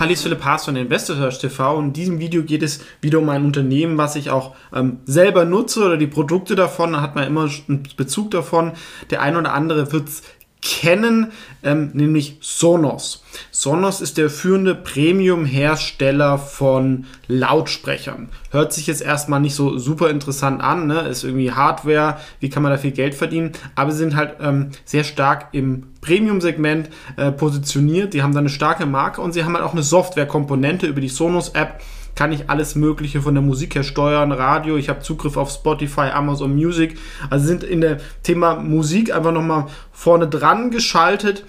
Hallo, ist Philipp Haas von Investor TV und in diesem Video geht es wieder um ein Unternehmen, was ich auch ähm, selber nutze oder die Produkte davon, da hat man immer einen Bezug davon. Der eine oder andere wird es kennen, ähm, nämlich Sonos. Sonos ist der führende Premium-Hersteller von Lautsprechern. Hört sich jetzt erstmal nicht so super interessant an, ne? ist irgendwie Hardware, wie kann man da viel Geld verdienen, aber sie sind halt ähm, sehr stark im Premium-Segment äh, positioniert. Die haben da eine starke Marke und sie haben halt auch eine Software-Komponente über die Sonos-App kann ich alles Mögliche von der Musik her steuern, Radio, ich habe Zugriff auf Spotify, Amazon Music. Also sind in der Thema Musik einfach nochmal vorne dran geschaltet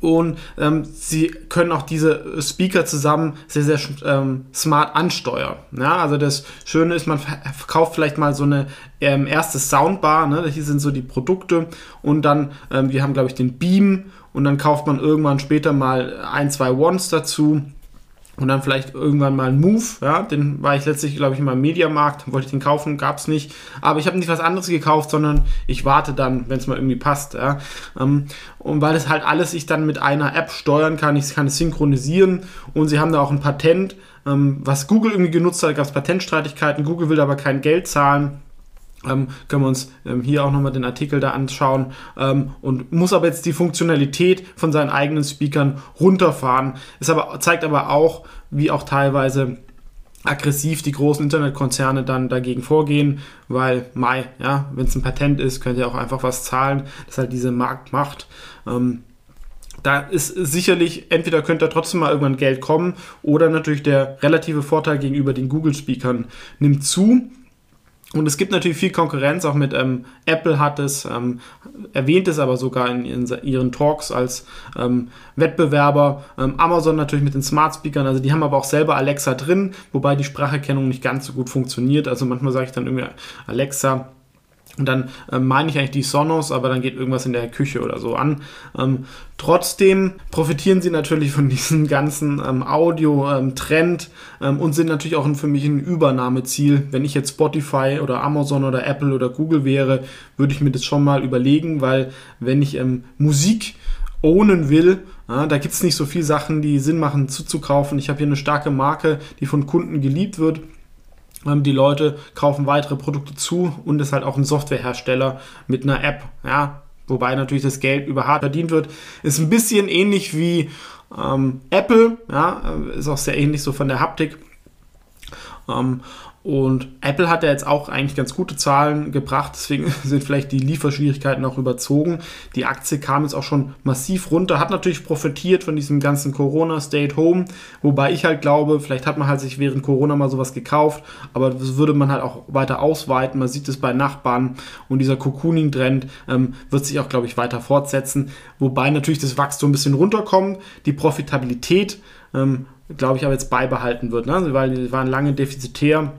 und ähm, sie können auch diese Speaker zusammen sehr, sehr ähm, smart ansteuern. Ja, also das Schöne ist, man verkauft vielleicht mal so eine ähm, erste Soundbar, ne? hier sind so die Produkte und dann, ähm, wir haben glaube ich den Beam und dann kauft man irgendwann später mal ein, zwei Ones dazu und dann vielleicht irgendwann mal ein Move, ja, den war ich letztlich, glaube ich, in meinem Mediamarkt, wollte ich den kaufen, gab es nicht. Aber ich habe nicht was anderes gekauft, sondern ich warte dann, wenn es mal irgendwie passt, ja. Ähm, und weil das halt alles ich dann mit einer App steuern kann, ich kann es synchronisieren und sie haben da auch ein Patent, ähm, was Google irgendwie genutzt hat, gab es Patentstreitigkeiten, Google will aber kein Geld zahlen ähm, können wir uns ähm, hier auch nochmal den Artikel da anschauen ähm, und muss aber jetzt die Funktionalität von seinen eigenen Speakern runterfahren. Es aber, zeigt aber auch, wie auch teilweise aggressiv die großen Internetkonzerne dann dagegen vorgehen, weil Mai, ja, wenn es ein Patent ist, könnt ihr auch einfach was zahlen, das halt diese Marktmacht. Ähm, da ist sicherlich, entweder könnte da trotzdem mal irgendwann Geld kommen oder natürlich der relative Vorteil gegenüber den Google-Speakern nimmt zu. Und es gibt natürlich viel Konkurrenz, auch mit ähm, Apple hat es, ähm, erwähnt es aber sogar in, in ihren Talks als ähm, Wettbewerber. Ähm, Amazon natürlich mit den Smart Speakern, also die haben aber auch selber Alexa drin, wobei die Spracherkennung nicht ganz so gut funktioniert. Also manchmal sage ich dann irgendwie Alexa, und dann äh, meine ich eigentlich die Sonos, aber dann geht irgendwas in der Küche oder so an. Ähm, trotzdem profitieren sie natürlich von diesem ganzen ähm, Audio-Trend ähm, und sind natürlich auch für mich ein Übernahmeziel. Wenn ich jetzt Spotify oder Amazon oder Apple oder Google wäre, würde ich mir das schon mal überlegen, weil wenn ich ähm, Musik ownen will, ja, da gibt es nicht so viele Sachen, die Sinn machen zuzukaufen. Ich habe hier eine starke Marke, die von Kunden geliebt wird ähm, die Leute kaufen weitere Produkte zu und ist halt auch ein Softwarehersteller mit einer App. Ja, wobei natürlich das Geld über hart verdient wird. Ist ein bisschen ähnlich wie ähm, Apple, ja, äh, ist auch sehr ähnlich so von der Haptik. Ähm, und Apple hat ja jetzt auch eigentlich ganz gute Zahlen gebracht, deswegen sind vielleicht die Lieferschwierigkeiten auch überzogen. Die Aktie kam jetzt auch schon massiv runter, hat natürlich profitiert von diesem ganzen Corona Stay at Home, wobei ich halt glaube, vielleicht hat man halt sich während Corona mal sowas gekauft, aber das würde man halt auch weiter ausweiten. Man sieht es bei Nachbarn und dieser Cocooning-Trend ähm, wird sich auch, glaube ich, weiter fortsetzen, wobei natürlich das Wachstum ein bisschen runterkommt, die Profitabilität, ähm, glaube ich, aber jetzt beibehalten wird, ne? weil die waren lange defizitär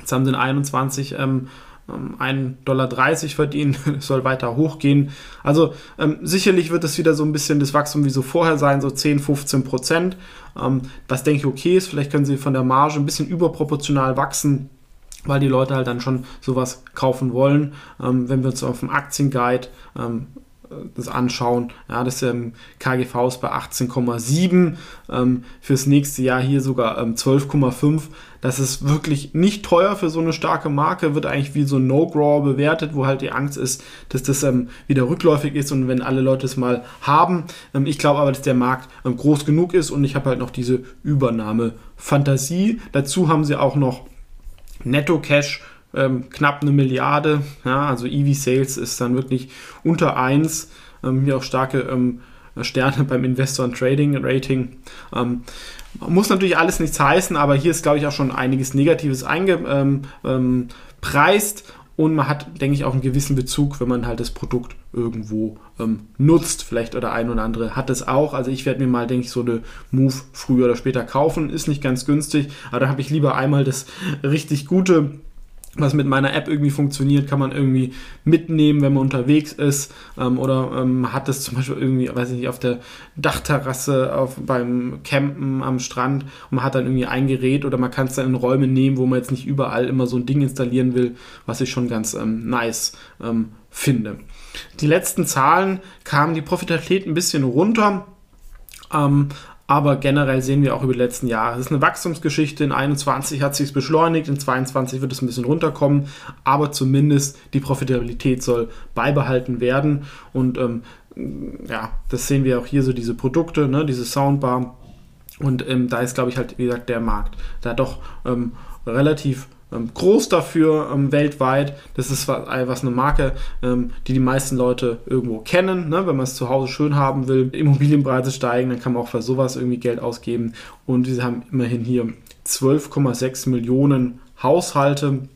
Jetzt haben sie in 21 ähm, 1,30 ähm, Dollar verdient, soll weiter hochgehen. Also ähm, sicherlich wird es wieder so ein bisschen das Wachstum wie so vorher sein, so 10, 15 Prozent. Ähm, was denke ich okay ist, vielleicht können sie von der Marge ein bisschen überproportional wachsen, weil die Leute halt dann schon sowas kaufen wollen. Ähm, wenn wir uns auf dem Aktienguide ähm, das anschauen, ja, das ähm, KGV ist bei 18,7, ähm, fürs nächste Jahr hier sogar ähm, 12,5. Das ist wirklich nicht teuer für so eine starke Marke, wird eigentlich wie so ein No-Grower bewertet, wo halt die Angst ist, dass das ähm, wieder rückläufig ist und wenn alle Leute es mal haben. Ähm, ich glaube aber, dass der Markt ähm, groß genug ist und ich habe halt noch diese Übernahme-Fantasie. Dazu haben sie auch noch Netto-Cash ähm, knapp eine Milliarde. Ja, also EV-Sales ist dann wirklich unter 1. Ähm, hier auch starke ähm, Sterne beim Investor- und Trading-Rating. Ähm, muss natürlich alles nichts heißen, aber hier ist, glaube ich, auch schon einiges Negatives eingepreist. Ähm, ähm, und man hat, denke ich, auch einen gewissen Bezug, wenn man halt das Produkt irgendwo nutzt. Vielleicht oder ein oder andere hat es auch. Also ich werde mir mal, denke ich, so eine Move früher oder später kaufen. Ist nicht ganz günstig, aber da habe ich lieber einmal das richtig gute was mit meiner App irgendwie funktioniert, kann man irgendwie mitnehmen, wenn man unterwegs ist ähm, oder ähm, hat es zum Beispiel irgendwie, weiß ich nicht, auf der Dachterrasse, auf, beim Campen am Strand und man hat dann irgendwie ein Gerät oder man kann es dann in Räume nehmen, wo man jetzt nicht überall immer so ein Ding installieren will, was ich schon ganz ähm, nice ähm, finde. Die letzten Zahlen kamen die Profitabilität ein bisschen runter. Ähm, aber generell sehen wir auch über die letzten Jahre, es ist eine Wachstumsgeschichte. In 21 hat sich beschleunigt, in 22 wird es ein bisschen runterkommen, aber zumindest die Profitabilität soll beibehalten werden. Und ähm, ja, das sehen wir auch hier so diese Produkte, ne, diese Soundbar. Und ähm, da ist, glaube ich, halt, wie gesagt, der Markt da doch ähm, relativ groß dafür ähm, weltweit. Das ist was, was eine Marke, ähm, die die meisten Leute irgendwo kennen. Ne? Wenn man es zu Hause schön haben will, Immobilienpreise steigen, dann kann man auch für sowas irgendwie Geld ausgeben. Und sie haben immerhin hier 12,6 Millionen Haushalte.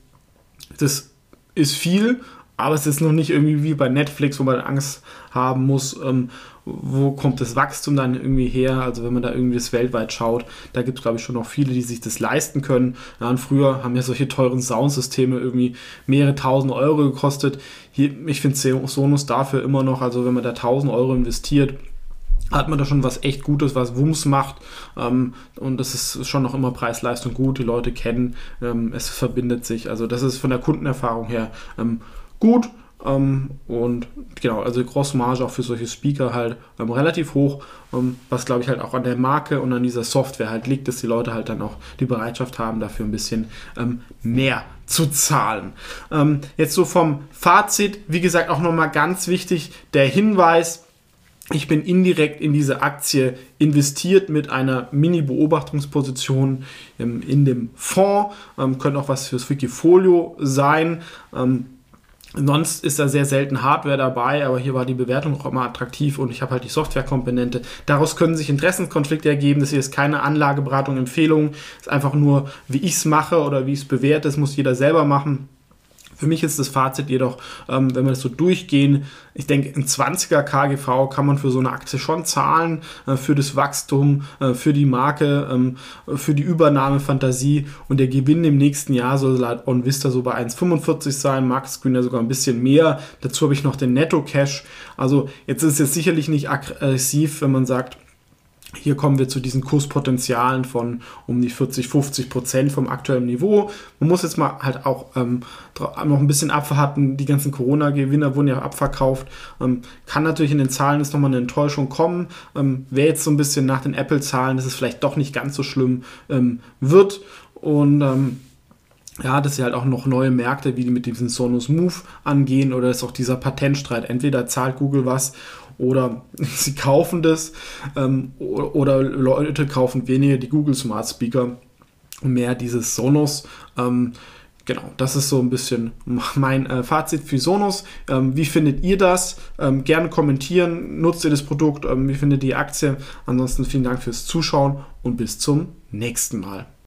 Das ist viel, aber es ist noch nicht irgendwie wie bei Netflix, wo man Angst haben muss, ähm, wo kommt das Wachstum dann irgendwie her? Also wenn man da irgendwie das weltweit schaut, da gibt es glaube ich schon noch viele, die sich das leisten können. Ja, und früher haben ja solche teuren Soundsysteme irgendwie mehrere tausend Euro gekostet. Hier, ich finde Sonos dafür immer noch, also wenn man da tausend Euro investiert, hat man da schon was echt Gutes, was Wumms macht. Ähm, und das ist schon noch immer Preis-Leistung gut. Die Leute kennen, ähm, es verbindet sich. Also das ist von der Kundenerfahrung her ähm, gut. Ähm, und genau, also Grossmarge auch für solche Speaker halt ähm, relativ hoch, ähm, was glaube ich halt auch an der Marke und an dieser Software halt liegt, dass die Leute halt dann auch die Bereitschaft haben, dafür ein bisschen ähm, mehr zu zahlen. Ähm, jetzt so vom Fazit, wie gesagt, auch nochmal ganz wichtig der Hinweis, ich bin indirekt in diese Aktie investiert mit einer Mini-Beobachtungsposition ähm, in dem Fonds. Ähm, könnte auch was fürs Wikifolio sein. Ähm, Sonst ist da sehr selten Hardware dabei, aber hier war die Bewertung auch immer attraktiv und ich habe halt die Softwarekomponente. Daraus können sich Interessenskonflikte ergeben. Das hier ist keine Anlageberatung, Empfehlung. Es ist einfach nur, wie ich es mache oder wie ich es bewerte. Das muss jeder selber machen. Für mich ist das Fazit jedoch, ähm, wenn wir das so durchgehen, ich denke, ein 20er KGV kann man für so eine Aktie schon zahlen, äh, für das Wachstum, äh, für die Marke, ähm, für die Übernahmefantasie und der Gewinn im nächsten Jahr soll laut OnVista so bei 1,45 sein, Market Screen ja sogar ein bisschen mehr. Dazu habe ich noch den Netto-Cash. Also jetzt ist es jetzt sicherlich nicht aggressiv, wenn man sagt, hier kommen wir zu diesen Kurspotenzialen von um die 40, 50 Prozent vom aktuellen Niveau. Man muss jetzt mal halt auch ähm, noch ein bisschen abwarten. Die ganzen Corona-Gewinner wurden ja abverkauft. Ähm, kann natürlich in den Zahlen jetzt nochmal eine Enttäuschung kommen. Ähm, Wäre jetzt so ein bisschen nach den Apple-Zahlen, dass es vielleicht doch nicht ganz so schlimm ähm, wird. Und ähm, ja, dass sie halt auch noch neue Märkte, wie die mit diesem Sonos Move angehen oder ist auch dieser Patentstreit. Entweder zahlt Google was oder sie kaufen das ähm, oder Leute kaufen weniger die Google Smart Speaker und mehr dieses Sonos. Ähm, genau, das ist so ein bisschen mein äh, Fazit für Sonos. Ähm, wie findet ihr das? Ähm, gerne kommentieren, nutzt ihr das Produkt, ähm, wie findet ihr die Aktie? Ansonsten vielen Dank fürs Zuschauen und bis zum nächsten Mal.